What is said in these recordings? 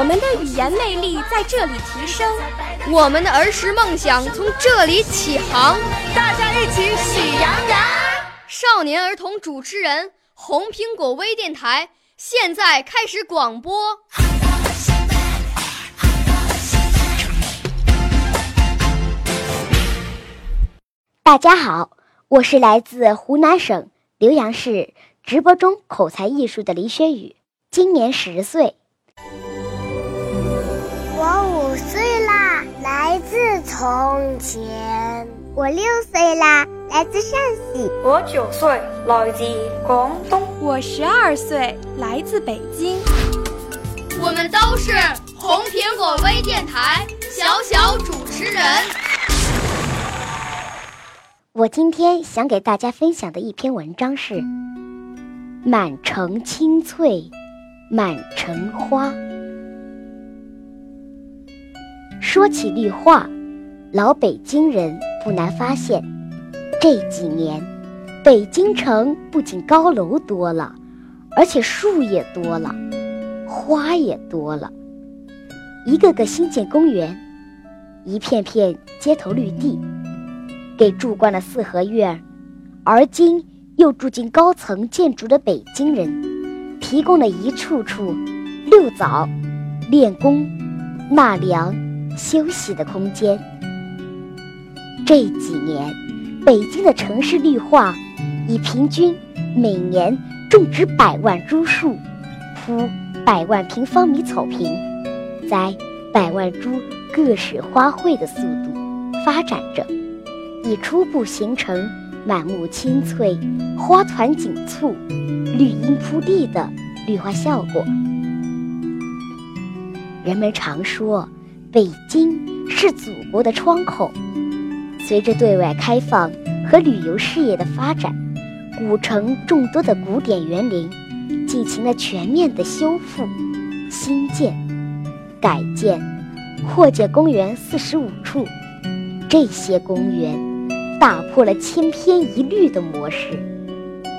我们的语言魅力在这里提升，我们的儿时梦想从这里起航。大家一起喜羊羊。少年儿童主持人，红苹果微电台现在开始广播。大家好，我是来自湖南省浏阳市直播中口才艺术的李雪宇，今年十岁。我五岁啦，来自从前。我六岁啦，来自陕西。我九岁，来自广东。我十二岁，来自北京。我们都是红苹果微电台小小主持人。我今天想给大家分享的一篇文章是《满城青翠满城花》。说起绿化，老北京人不难发现，这几年北京城不仅高楼多了，而且树也多了，花也多了。一个个新建公园，一片片街头绿地。给住惯了四合院，而今又住进高层建筑的北京人，提供了一处处遛早、练功、纳凉、休息的空间。这几年，北京的城市绿化已平均每年种植百万株树，铺百万平方米草坪，栽百万株各式花卉的速度发展着。已初步形成满目青翠、花团锦簇、绿荫铺地的绿化效果。人们常说，北京是祖国的窗口。随着对外开放和旅游事业的发展，古城众多的古典园林进行了全面的修复、新建、改建，扩建公园四十五处。这些公园打破了千篇一律的模式，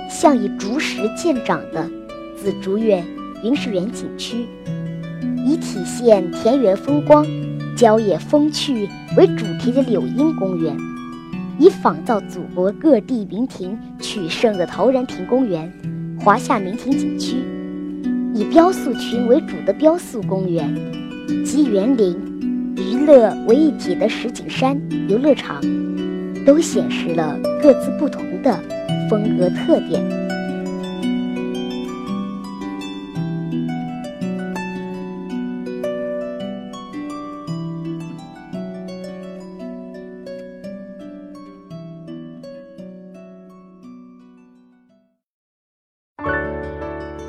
像以竹石见长的紫竹院云石园景区，以体现田园风光、郊野风趣为主题的柳荫公园，以仿造祖国各地名亭取胜的陶然亭公园、华夏名亭景区，以雕塑群为主的雕塑公园及园林。娱乐为一体的石景山游乐场，都显示了各自不同的风格特点。